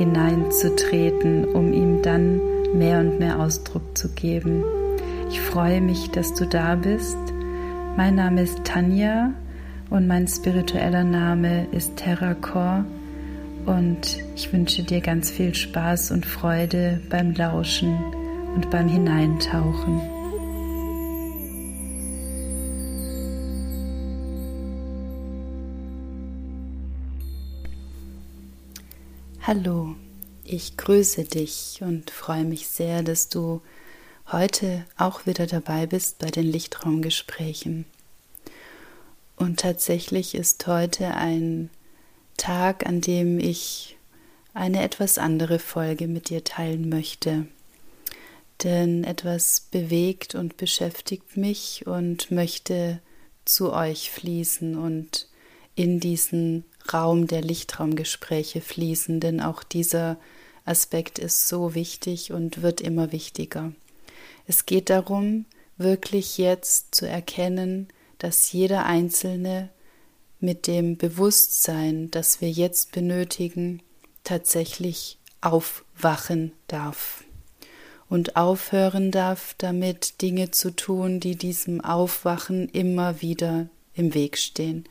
hineinzutreten, um ihm dann mehr und mehr Ausdruck zu geben. Ich freue mich, dass du da bist. Mein Name ist Tanja und mein spiritueller Name ist Terracor und ich wünsche dir ganz viel Spaß und Freude beim Lauschen und beim Hineintauchen. Hallo, ich grüße dich und freue mich sehr, dass du heute auch wieder dabei bist bei den Lichtraumgesprächen. Und tatsächlich ist heute ein Tag, an dem ich eine etwas andere Folge mit dir teilen möchte. Denn etwas bewegt und beschäftigt mich und möchte zu euch fließen und in diesen Raum der Lichtraumgespräche fließen, denn auch dieser Aspekt ist so wichtig und wird immer wichtiger. Es geht darum, wirklich jetzt zu erkennen, dass jeder Einzelne mit dem Bewusstsein, das wir jetzt benötigen, tatsächlich aufwachen darf und aufhören darf, damit Dinge zu tun, die diesem Aufwachen immer wieder im Weg stehen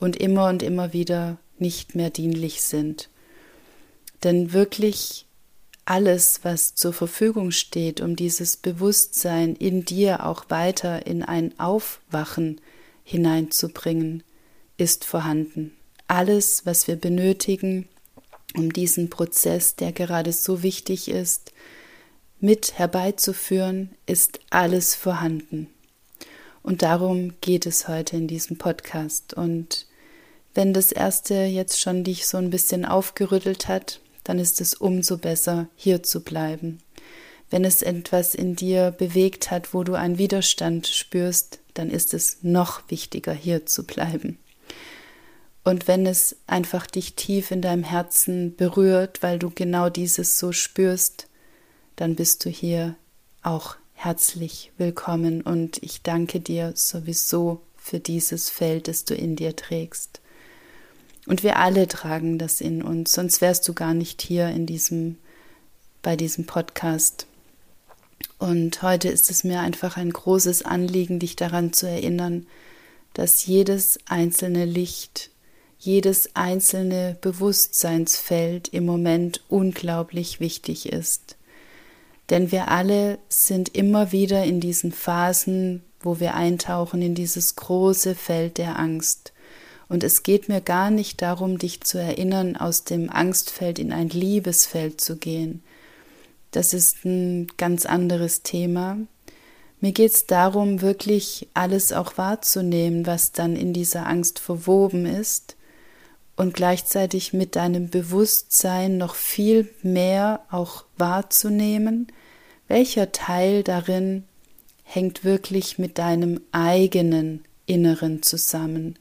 und immer und immer wieder nicht mehr dienlich sind. Denn wirklich alles, was zur Verfügung steht, um dieses Bewusstsein in dir auch weiter in ein Aufwachen hineinzubringen, ist vorhanden. Alles, was wir benötigen, um diesen Prozess, der gerade so wichtig ist, mit herbeizuführen, ist alles vorhanden. Und darum geht es heute in diesem Podcast. Und wenn das erste jetzt schon dich so ein bisschen aufgerüttelt hat, dann ist es umso besser, hier zu bleiben. Wenn es etwas in dir bewegt hat, wo du einen Widerstand spürst, dann ist es noch wichtiger, hier zu bleiben. Und wenn es einfach dich tief in deinem Herzen berührt, weil du genau dieses so spürst, dann bist du hier auch herzlich willkommen und ich danke dir sowieso für dieses Feld, das du in dir trägst. Und wir alle tragen das in uns, sonst wärst du gar nicht hier in diesem, bei diesem Podcast. Und heute ist es mir einfach ein großes Anliegen, dich daran zu erinnern, dass jedes einzelne Licht, jedes einzelne Bewusstseinsfeld im Moment unglaublich wichtig ist. Denn wir alle sind immer wieder in diesen Phasen, wo wir eintauchen in dieses große Feld der Angst. Und es geht mir gar nicht darum, dich zu erinnern, aus dem Angstfeld in ein Liebesfeld zu gehen. Das ist ein ganz anderes Thema. Mir geht es darum, wirklich alles auch wahrzunehmen, was dann in dieser Angst verwoben ist und gleichzeitig mit deinem Bewusstsein noch viel mehr auch wahrzunehmen, welcher Teil darin hängt wirklich mit deinem eigenen Inneren zusammen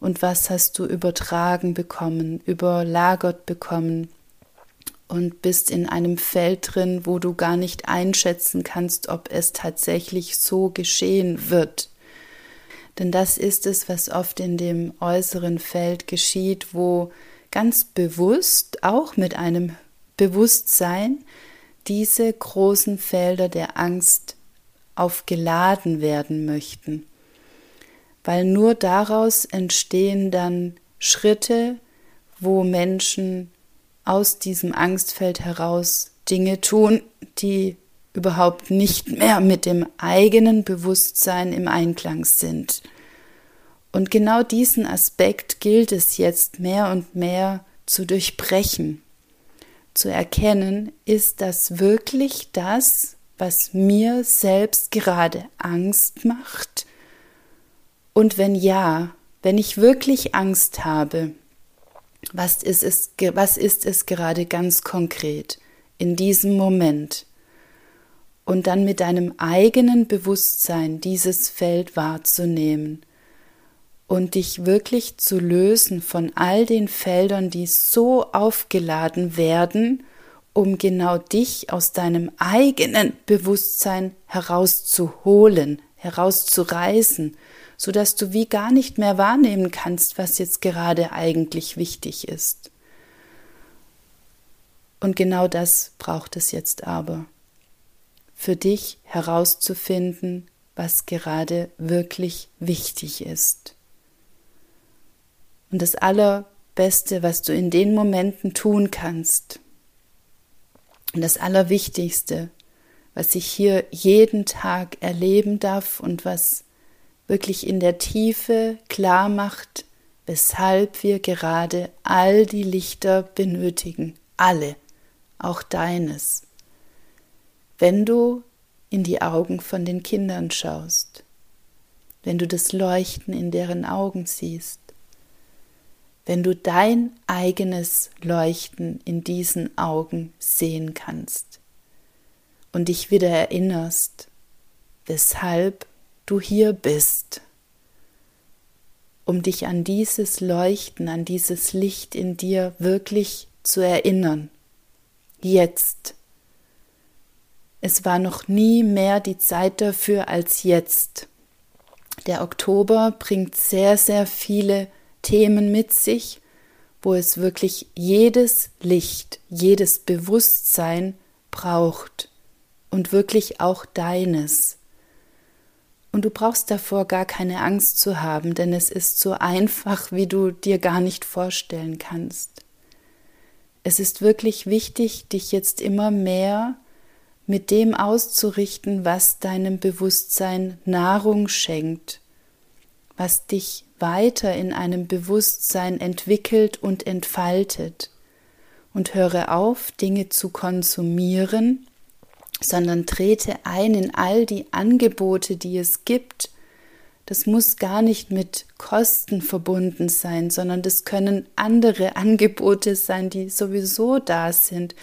und was hast du übertragen bekommen, überlagert bekommen und bist in einem Feld drin, wo du gar nicht einschätzen kannst, ob es tatsächlich so geschehen wird. Denn das ist es, was oft in dem äußeren Feld geschieht, wo ganz bewusst, auch mit einem Bewusstsein, diese großen Felder der Angst aufgeladen werden möchten weil nur daraus entstehen dann Schritte, wo Menschen aus diesem Angstfeld heraus Dinge tun, die überhaupt nicht mehr mit dem eigenen Bewusstsein im Einklang sind. Und genau diesen Aspekt gilt es jetzt mehr und mehr zu durchbrechen, zu erkennen, ist das wirklich das, was mir selbst gerade Angst macht? Und wenn ja, wenn ich wirklich Angst habe, was ist es, was ist es gerade ganz konkret? in diesem Moment und dann mit deinem eigenen Bewusstsein dieses Feld wahrzunehmen und dich wirklich zu lösen von all den Feldern, die so aufgeladen werden, um genau dich aus deinem eigenen Bewusstsein herauszuholen, herauszureißen, so dass du wie gar nicht mehr wahrnehmen kannst, was jetzt gerade eigentlich wichtig ist. Und genau das braucht es jetzt aber für dich herauszufinden, was gerade wirklich wichtig ist. Und das Allerbeste, was du in den Momenten tun kannst, und das Allerwichtigste, was ich hier jeden Tag erleben darf und was wirklich in der Tiefe klar macht, weshalb wir gerade all die Lichter benötigen, alle, auch deines. Wenn du in die Augen von den Kindern schaust, wenn du das Leuchten in deren Augen siehst, wenn du dein eigenes Leuchten in diesen Augen sehen kannst und dich wieder erinnerst, weshalb du hier bist, um dich an dieses Leuchten, an dieses Licht in dir wirklich zu erinnern, jetzt es war noch nie mehr die Zeit dafür als jetzt. Der Oktober bringt sehr, sehr viele Themen mit sich, wo es wirklich jedes Licht, jedes Bewusstsein braucht und wirklich auch deines. Und du brauchst davor gar keine Angst zu haben, denn es ist so einfach, wie du dir gar nicht vorstellen kannst. Es ist wirklich wichtig, dich jetzt immer mehr mit dem auszurichten, was deinem Bewusstsein Nahrung schenkt, was dich weiter in einem Bewusstsein entwickelt und entfaltet. Und höre auf, Dinge zu konsumieren, sondern trete ein in all die Angebote, die es gibt. Das muss gar nicht mit Kosten verbunden sein, sondern das können andere Angebote sein, die sowieso da sind,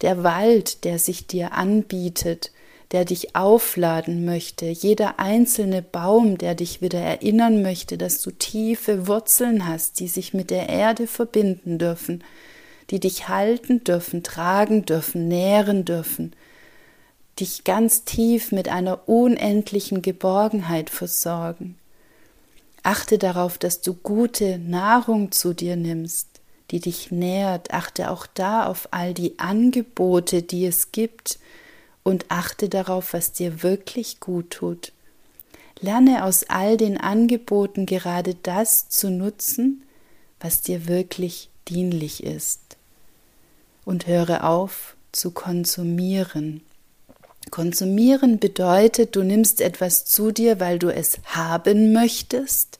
der Wald, der sich dir anbietet, der dich aufladen möchte, jeder einzelne Baum, der dich wieder erinnern möchte, dass du tiefe Wurzeln hast, die sich mit der Erde verbinden dürfen, die dich halten dürfen, tragen dürfen, nähren dürfen, dich ganz tief mit einer unendlichen Geborgenheit versorgen. Achte darauf, dass du gute Nahrung zu dir nimmst, die dich nährt. Achte auch da auf all die Angebote, die es gibt und achte darauf, was dir wirklich gut tut. Lerne aus all den Angeboten gerade das zu nutzen, was dir wirklich dienlich ist. Und höre auf zu konsumieren. Konsumieren bedeutet, du nimmst etwas zu dir, weil du es haben möchtest,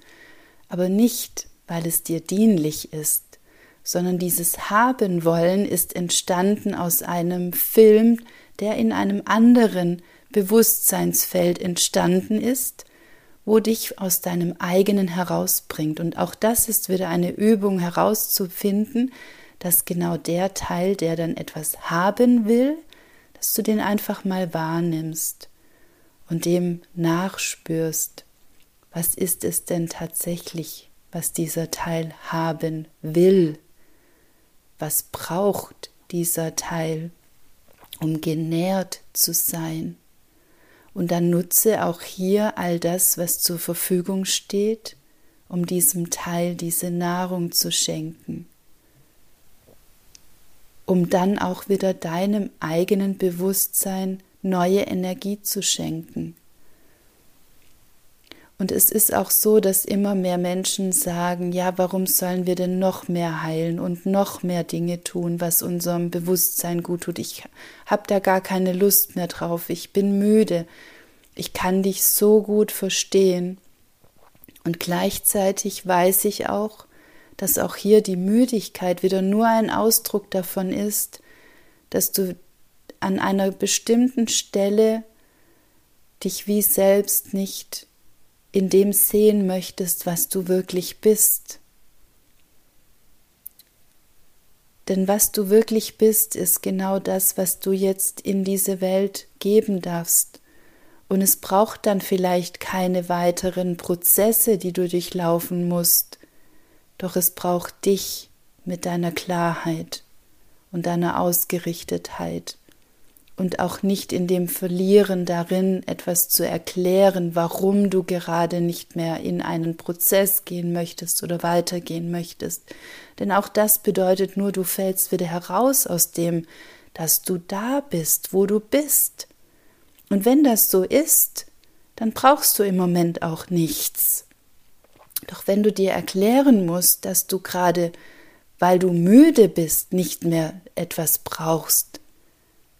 aber nicht, weil es dir dienlich ist sondern dieses Haben wollen ist entstanden aus einem Film, der in einem anderen Bewusstseinsfeld entstanden ist, wo dich aus deinem eigenen herausbringt. Und auch das ist wieder eine Übung herauszufinden, dass genau der Teil, der dann etwas haben will, dass du den einfach mal wahrnimmst und dem nachspürst. Was ist es denn tatsächlich, was dieser Teil haben will? was braucht dieser Teil, um genährt zu sein. Und dann nutze auch hier all das, was zur Verfügung steht, um diesem Teil diese Nahrung zu schenken, um dann auch wieder deinem eigenen Bewusstsein neue Energie zu schenken und es ist auch so, dass immer mehr Menschen sagen, ja, warum sollen wir denn noch mehr heilen und noch mehr Dinge tun, was unserem Bewusstsein gut tut? Ich habe da gar keine Lust mehr drauf. Ich bin müde. Ich kann dich so gut verstehen. Und gleichzeitig weiß ich auch, dass auch hier die Müdigkeit wieder nur ein Ausdruck davon ist, dass du an einer bestimmten Stelle dich wie selbst nicht in dem sehen möchtest, was du wirklich bist. Denn was du wirklich bist, ist genau das, was du jetzt in diese Welt geben darfst. Und es braucht dann vielleicht keine weiteren Prozesse, die du durchlaufen musst, doch es braucht dich mit deiner Klarheit und deiner Ausgerichtetheit und auch nicht in dem Verlieren darin, etwas zu erklären, warum du gerade nicht mehr in einen Prozess gehen möchtest oder weitergehen möchtest. Denn auch das bedeutet nur, du fällst wieder heraus aus dem, dass du da bist, wo du bist. Und wenn das so ist, dann brauchst du im Moment auch nichts. Doch wenn du dir erklären musst, dass du gerade, weil du müde bist, nicht mehr etwas brauchst,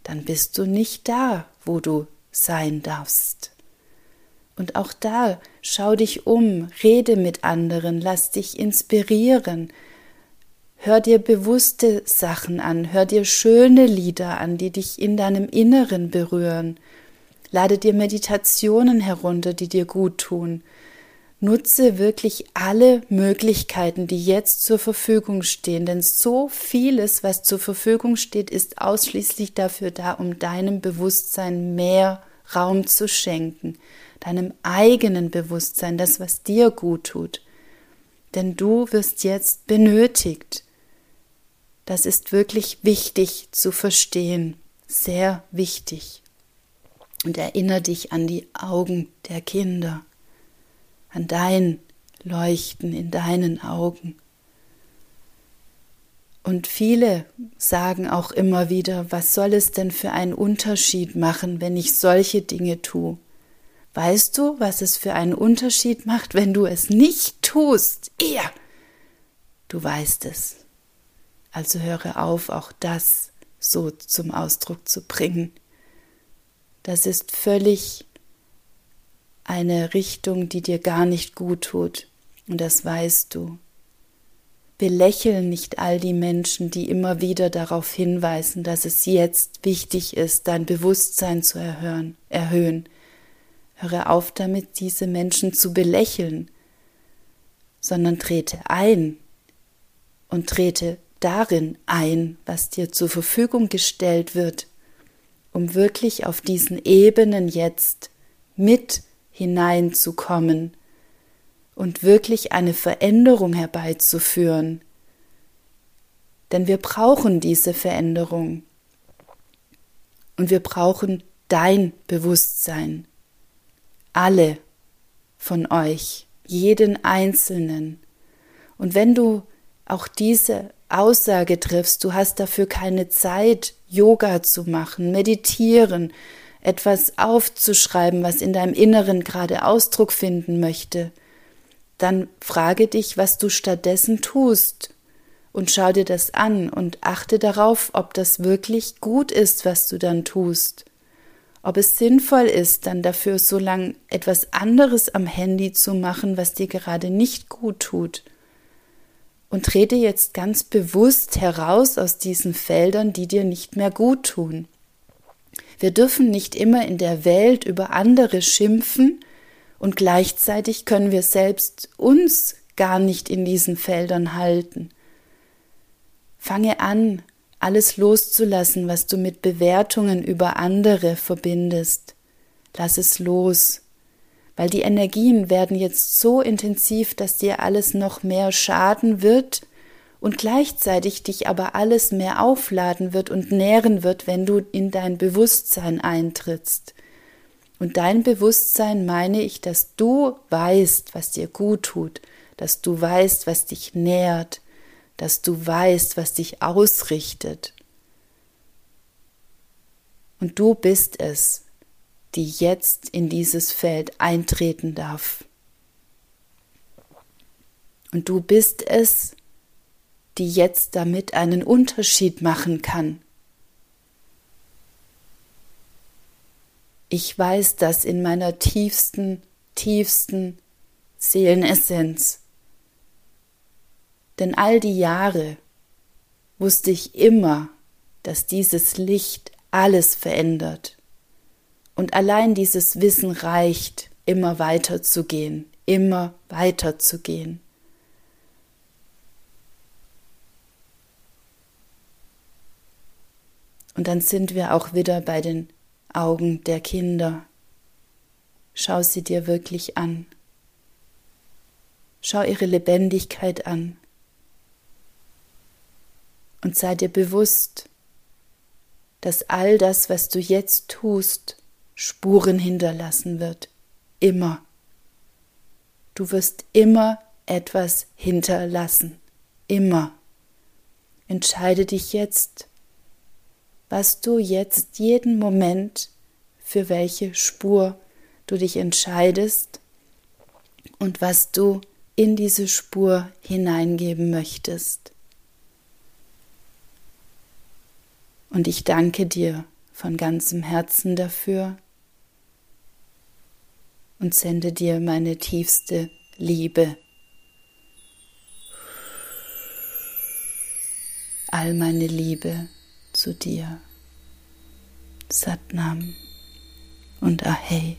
dann bist du nicht da, wo du sein darfst. Und auch da schau dich um, rede mit anderen, lass dich inspirieren, hör dir bewusste Sachen an, hör dir schöne Lieder an, die dich in deinem Inneren berühren, lade dir Meditationen herunter, die dir gut tun, Nutze wirklich alle Möglichkeiten, die jetzt zur Verfügung stehen, denn so vieles, was zur Verfügung steht, ist ausschließlich dafür da, um deinem Bewusstsein mehr Raum zu schenken, deinem eigenen Bewusstsein, das, was dir gut tut. Denn du wirst jetzt benötigt. Das ist wirklich wichtig zu verstehen, sehr wichtig. Und erinnere dich an die Augen der Kinder an dein Leuchten in deinen Augen. Und viele sagen auch immer wieder, was soll es denn für einen Unterschied machen, wenn ich solche Dinge tue? Weißt du, was es für einen Unterschied macht, wenn du es nicht tust? Ja, du weißt es. Also höre auf, auch das so zum Ausdruck zu bringen. Das ist völlig eine Richtung, die dir gar nicht gut tut, und das weißt du. Belächel nicht all die Menschen, die immer wieder darauf hinweisen, dass es jetzt wichtig ist, dein Bewusstsein zu erhöhen. erhöhen. Höre auf damit, diese Menschen zu belächeln, sondern trete ein und trete darin ein, was dir zur Verfügung gestellt wird, um wirklich auf diesen Ebenen jetzt mit hineinzukommen und wirklich eine Veränderung herbeizuführen. Denn wir brauchen diese Veränderung und wir brauchen dein Bewusstsein. Alle von euch, jeden Einzelnen. Und wenn du auch diese Aussage triffst, du hast dafür keine Zeit, Yoga zu machen, meditieren, etwas aufzuschreiben, was in deinem Inneren gerade Ausdruck finden möchte, dann frage dich, was du stattdessen tust und schau dir das an und achte darauf, ob das wirklich gut ist, was du dann tust. Ob es sinnvoll ist, dann dafür so lang etwas anderes am Handy zu machen, was dir gerade nicht gut tut. Und trete jetzt ganz bewusst heraus aus diesen Feldern, die dir nicht mehr gut tun. Wir dürfen nicht immer in der Welt über andere schimpfen und gleichzeitig können wir selbst uns gar nicht in diesen Feldern halten. Fange an, alles loszulassen, was du mit Bewertungen über andere verbindest. Lass es los, weil die Energien werden jetzt so intensiv, dass dir alles noch mehr schaden wird, und gleichzeitig dich aber alles mehr aufladen wird und nähren wird, wenn du in dein Bewusstsein eintrittst. Und dein Bewusstsein meine ich, dass du weißt, was dir gut tut, dass du weißt, was dich nährt, dass du weißt, was dich ausrichtet. Und du bist es, die jetzt in dieses Feld eintreten darf. Und du bist es, die jetzt damit einen Unterschied machen kann. Ich weiß das in meiner tiefsten, tiefsten Seelenessenz. Denn all die Jahre wusste ich immer, dass dieses Licht alles verändert. Und allein dieses Wissen reicht, immer weiter zu gehen, immer weiter zu gehen. Und dann sind wir auch wieder bei den Augen der Kinder. Schau sie dir wirklich an. Schau ihre Lebendigkeit an. Und sei dir bewusst, dass all das, was du jetzt tust, Spuren hinterlassen wird. Immer. Du wirst immer etwas hinterlassen. Immer. Entscheide dich jetzt, was du jetzt jeden Moment für welche Spur du dich entscheidest und was du in diese Spur hineingeben möchtest. Und ich danke dir von ganzem Herzen dafür und sende dir meine tiefste Liebe. All meine Liebe zu dir. Satnam und Ahei.